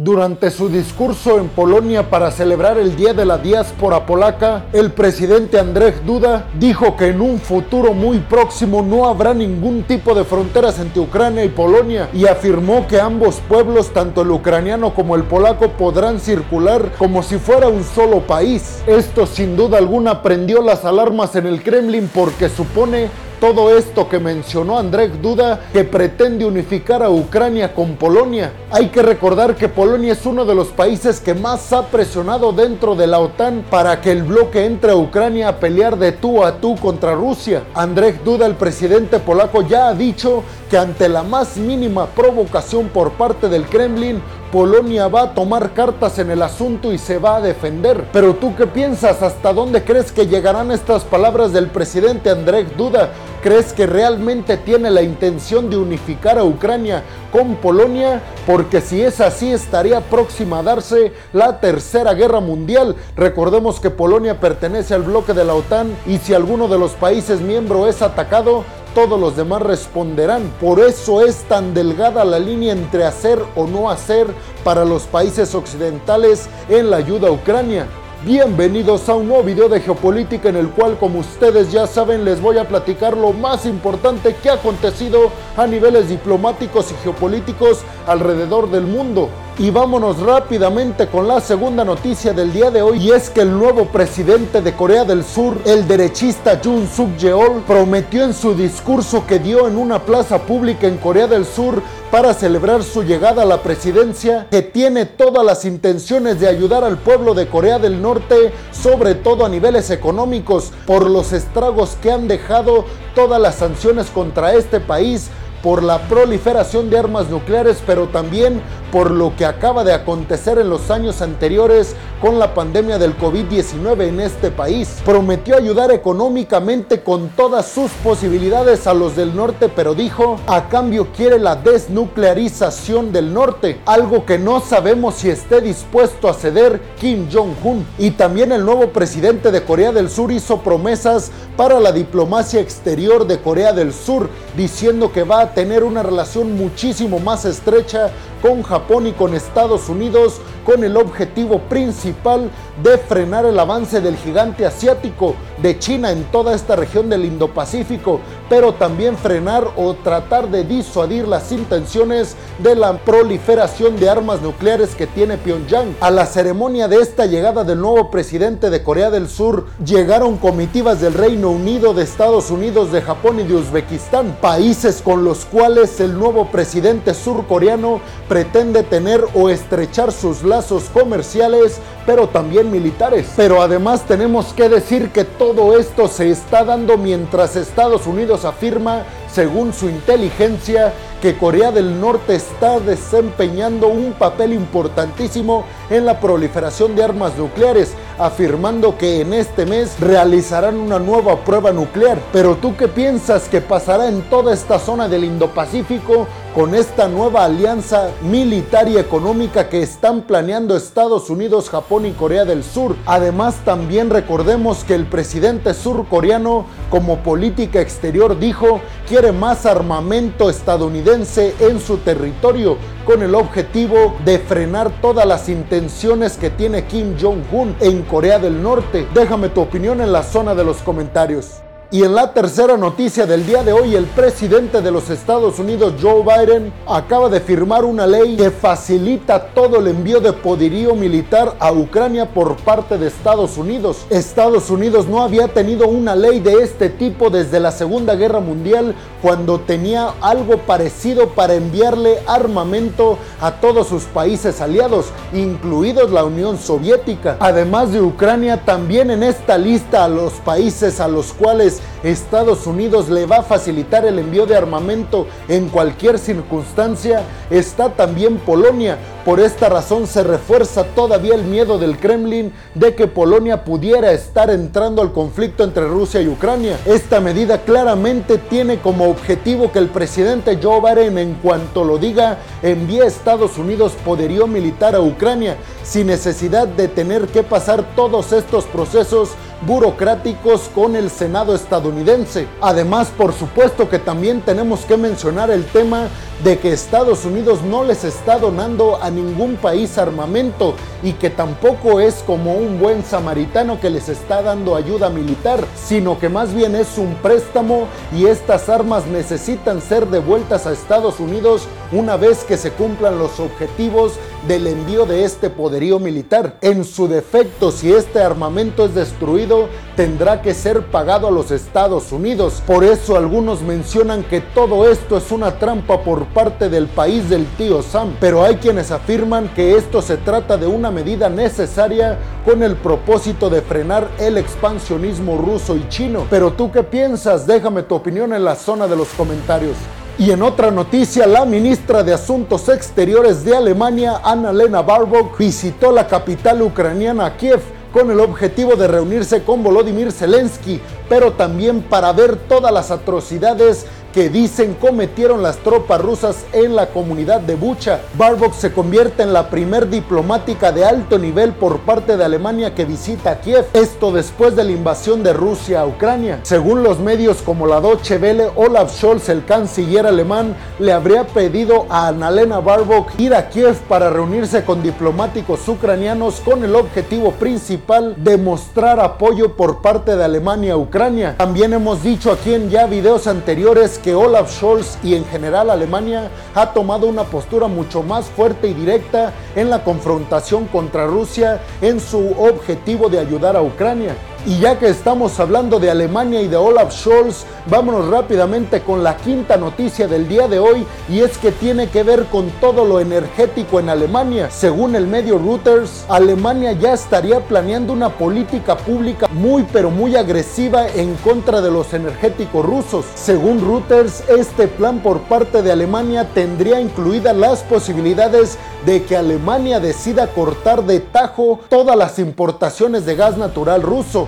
Durante su discurso en Polonia para celebrar el Día de la Diáspora Polaca, el presidente Andrzej Duda dijo que en un futuro muy próximo no habrá ningún tipo de fronteras entre Ucrania y Polonia y afirmó que ambos pueblos, tanto el ucraniano como el polaco, podrán circular como si fuera un solo país. Esto sin duda alguna prendió las alarmas en el Kremlin porque supone todo esto que mencionó Andrzej Duda, que pretende unificar a Ucrania con Polonia. Hay que recordar que Polonia es uno de los países que más ha presionado dentro de la OTAN para que el bloque entre a Ucrania a pelear de tú a tú contra Rusia. Andrzej Duda, el presidente polaco, ya ha dicho que ante la más mínima provocación por parte del Kremlin, Polonia va a tomar cartas en el asunto y se va a defender. Pero tú qué piensas? ¿Hasta dónde crees que llegarán estas palabras del presidente Andrzej Duda? ¿Crees que realmente tiene la intención de unificar a Ucrania con Polonia? Porque si es así estaría próxima a darse la tercera guerra mundial. Recordemos que Polonia pertenece al bloque de la OTAN y si alguno de los países miembros es atacado, todos los demás responderán. Por eso es tan delgada la línea entre hacer o no hacer para los países occidentales en la ayuda a Ucrania. Bienvenidos a un nuevo video de geopolítica en el cual como ustedes ya saben les voy a platicar lo más importante que ha acontecido a niveles diplomáticos y geopolíticos alrededor del mundo. Y vámonos rápidamente con la segunda noticia del día de hoy y es que el nuevo presidente de Corea del Sur, el derechista Jun Suk Yeol, prometió en su discurso que dio en una plaza pública en Corea del Sur para celebrar su llegada a la presidencia que tiene todas las intenciones de ayudar al pueblo de Corea del Norte, sobre todo a niveles económicos, por los estragos que han dejado todas las sanciones contra este país por la proliferación de armas nucleares, pero también por lo que acaba de acontecer en los años anteriores con la pandemia del COVID-19 en este país. Prometió ayudar económicamente con todas sus posibilidades a los del norte, pero dijo, a cambio quiere la desnuclearización del norte, algo que no sabemos si esté dispuesto a ceder Kim Jong-un. Y también el nuevo presidente de Corea del Sur hizo promesas para la diplomacia exterior de Corea del Sur, diciendo que va a tener una relación muchísimo más estrecha con Japón y con Estados Unidos con el objetivo principal de frenar el avance del gigante asiático de China en toda esta región del Indo-Pacífico, pero también frenar o tratar de disuadir las intenciones de la proliferación de armas nucleares que tiene Pyongyang. A la ceremonia de esta llegada del nuevo presidente de Corea del Sur llegaron comitivas del Reino Unido, de Estados Unidos, de Japón y de Uzbekistán, países con los cuales el nuevo presidente surcoreano pretende tener o estrechar sus lazos comerciales, pero también militares. Pero además tenemos que decir que todo esto se está dando mientras Estados Unidos afirma, según su inteligencia, que Corea del Norte está desempeñando un papel importantísimo en la proliferación de armas nucleares, afirmando que en este mes realizarán una nueva prueba nuclear. Pero tú qué piensas que pasará en toda esta zona del Indo-Pacífico con esta nueva alianza militar y económica que están planeando Estados Unidos, Japón y Corea del Sur? Además, también recordemos que el presidente surcoreano, como política exterior, dijo quiere más armamento estadounidense en su territorio con el objetivo de frenar todas las intenciones que tiene Kim Jong-un en Corea del Norte. Déjame tu opinión en la zona de los comentarios. Y en la tercera noticia del día de hoy, el presidente de los Estados Unidos, Joe Biden, acaba de firmar una ley que facilita todo el envío de poderío militar a Ucrania por parte de Estados Unidos. Estados Unidos no había tenido una ley de este tipo desde la Segunda Guerra Mundial, cuando tenía algo parecido para enviarle armamento a todos sus países aliados, incluidos la Unión Soviética. Además de Ucrania, también en esta lista a los países a los cuales Estados Unidos le va a facilitar el envío de armamento en cualquier circunstancia, está también Polonia. Por esta razón se refuerza todavía el miedo del Kremlin de que Polonia pudiera estar entrando al conflicto entre Rusia y Ucrania. Esta medida claramente tiene como objetivo que el presidente Joe Biden en cuanto lo diga envíe a Estados Unidos poderío militar a Ucrania sin necesidad de tener que pasar todos estos procesos burocráticos con el Senado estadounidense. Además, por supuesto que también tenemos que mencionar el tema de que Estados Unidos no les está donando a ningún país armamento y que tampoco es como un buen samaritano que les está dando ayuda militar, sino que más bien es un préstamo y estas armas necesitan ser devueltas a Estados Unidos una vez que se cumplan los objetivos del envío de este poderío militar. En su defecto, si este armamento es destruido, tendrá que ser pagado a los Estados Unidos. Por eso algunos mencionan que todo esto es una trampa por parte del país del tío Sam, pero hay quienes afirman que esto se trata de una medida necesaria con el propósito de frenar el expansionismo ruso y chino. Pero tú qué piensas? Déjame tu opinión en la zona de los comentarios. Y en otra noticia, la ministra de Asuntos Exteriores de Alemania, Annalena Baerbock, visitó la capital ucraniana Kiev con el objetivo de reunirse con Volodymyr Zelensky, pero también para ver todas las atrocidades que dicen cometieron las tropas rusas en la comunidad de Bucha. Barbok se convierte en la primer diplomática de alto nivel por parte de Alemania que visita Kiev, esto después de la invasión de Rusia a Ucrania. Según los medios como la Deutsche Welle, Olaf Scholz, el canciller alemán, le habría pedido a Annalena Barbok ir a Kiev para reunirse con diplomáticos ucranianos con el objetivo principal de mostrar apoyo por parte de Alemania a Ucrania. También hemos dicho aquí en ya videos anteriores que Olaf Scholz y en general Alemania ha tomado una postura mucho más fuerte y directa en la confrontación contra Rusia en su objetivo de ayudar a Ucrania. Y ya que estamos hablando de Alemania y de Olaf Scholz, vámonos rápidamente con la quinta noticia del día de hoy y es que tiene que ver con todo lo energético en Alemania. Según el medio Reuters, Alemania ya estaría planeando una política pública muy pero muy agresiva en contra de los energéticos rusos. Según Reuters, este plan por parte de Alemania tendría incluidas las posibilidades de que Alemania decida cortar de tajo todas las importaciones de gas natural ruso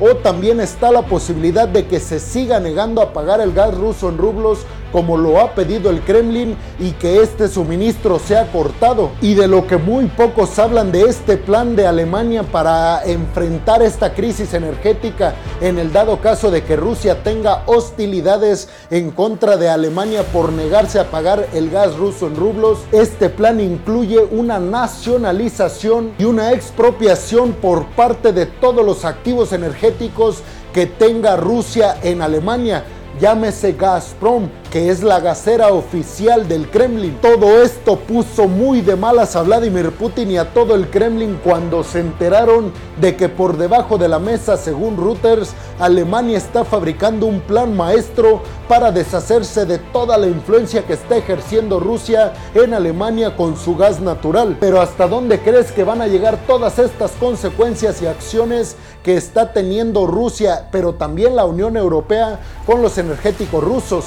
o también está la posibilidad de que se siga negando a pagar el gas ruso en rublos como lo ha pedido el Kremlin y que este suministro sea cortado. Y de lo que muy pocos hablan de este plan de Alemania para enfrentar esta crisis energética en el dado caso de que Rusia tenga hostilidades en contra de Alemania por negarse a pagar el gas ruso en rublos. Este plan incluye una nacionalización y una expropiación por parte de todos los activos energéticos que tenga Rusia en Alemania. Llámese Gazprom, que es la gasera oficial del Kremlin. Todo esto puso muy de malas a Vladimir Putin y a todo el Kremlin cuando se enteraron de que por debajo de la mesa, según Reuters, Alemania está fabricando un plan maestro para deshacerse de toda la influencia que está ejerciendo Rusia en Alemania con su gas natural. Pero ¿hasta dónde crees que van a llegar todas estas consecuencias y acciones que está teniendo Rusia, pero también la Unión Europea con los energéticos rusos?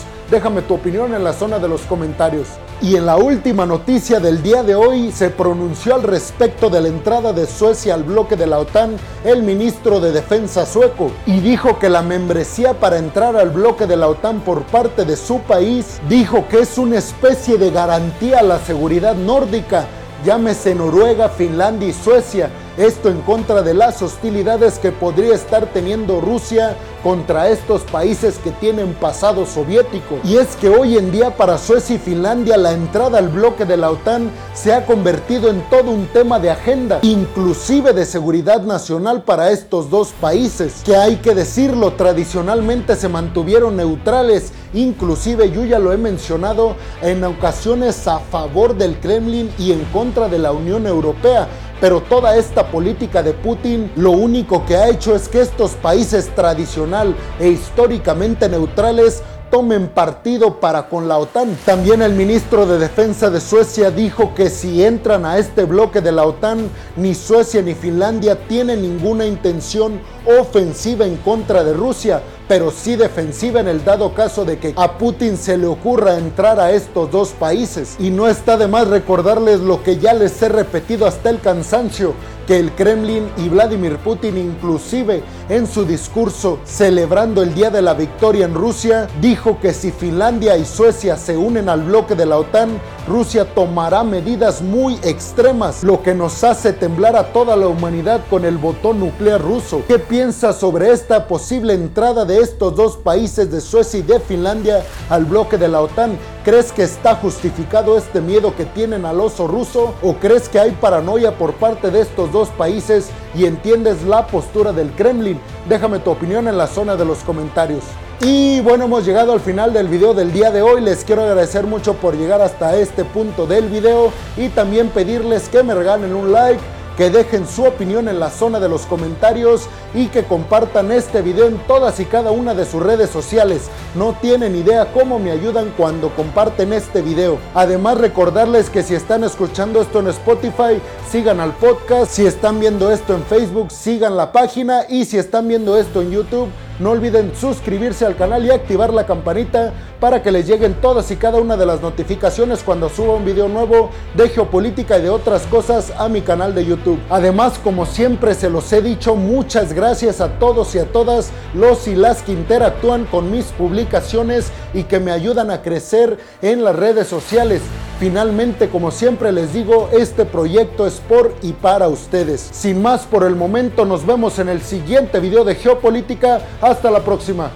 Tu opinión en la zona de los comentarios. Y en la última noticia del día de hoy se pronunció al respecto de la entrada de Suecia al bloque de la OTAN el ministro de Defensa sueco y dijo que la membresía para entrar al bloque de la OTAN por parte de su país dijo que es una especie de garantía a la seguridad nórdica, llámese Noruega, Finlandia y Suecia esto en contra de las hostilidades que podría estar teniendo Rusia contra estos países que tienen pasado soviético. Y es que hoy en día para Suecia y Finlandia la entrada al bloque de la OTAN se ha convertido en todo un tema de agenda, inclusive de seguridad nacional para estos dos países, que hay que decirlo, tradicionalmente se mantuvieron neutrales, inclusive yo ya lo he mencionado en ocasiones a favor del Kremlin y en contra de la Unión Europea pero toda esta política de Putin lo único que ha hecho es que estos países tradicional e históricamente neutrales tomen partido para con la OTAN. También el ministro de Defensa de Suecia dijo que si entran a este bloque de la OTAN, ni Suecia ni Finlandia tienen ninguna intención ofensiva en contra de Rusia, pero sí defensiva en el dado caso de que a Putin se le ocurra entrar a estos dos países. Y no está de más recordarles lo que ya les he repetido hasta el cansancio, que el Kremlin y Vladimir Putin inclusive en su discurso celebrando el Día de la Victoria en Rusia, dijo que si Finlandia y Suecia se unen al bloque de la OTAN, Rusia tomará medidas muy extremas, lo que nos hace temblar a toda la humanidad con el botón nuclear ruso. ¿Qué piensa sobre esta posible entrada de estos dos países de Suecia y de Finlandia al bloque de la OTAN? ¿Crees que está justificado este miedo que tienen al oso ruso? ¿O crees que hay paranoia por parte de estos dos países y entiendes la postura del Kremlin? Déjame tu opinión en la zona de los comentarios. Y bueno, hemos llegado al final del video del día de hoy. Les quiero agradecer mucho por llegar hasta este punto del video y también pedirles que me regalen un like que dejen su opinión en la zona de los comentarios y que compartan este video en todas y cada una de sus redes sociales. No tienen idea cómo me ayudan cuando comparten este video. Además recordarles que si están escuchando esto en Spotify, sigan al podcast. Si están viendo esto en Facebook, sigan la página. Y si están viendo esto en YouTube, no olviden suscribirse al canal y activar la campanita para que les lleguen todas y cada una de las notificaciones cuando suba un video nuevo de geopolítica y de otras cosas a mi canal de YouTube. Además, como siempre se los he dicho, muchas gracias a todos y a todas los y las que interactúan con mis publicaciones y que me ayudan a crecer en las redes sociales. Finalmente, como siempre les digo, este proyecto es por y para ustedes. Sin más por el momento, nos vemos en el siguiente video de geopolítica. Hasta la próxima.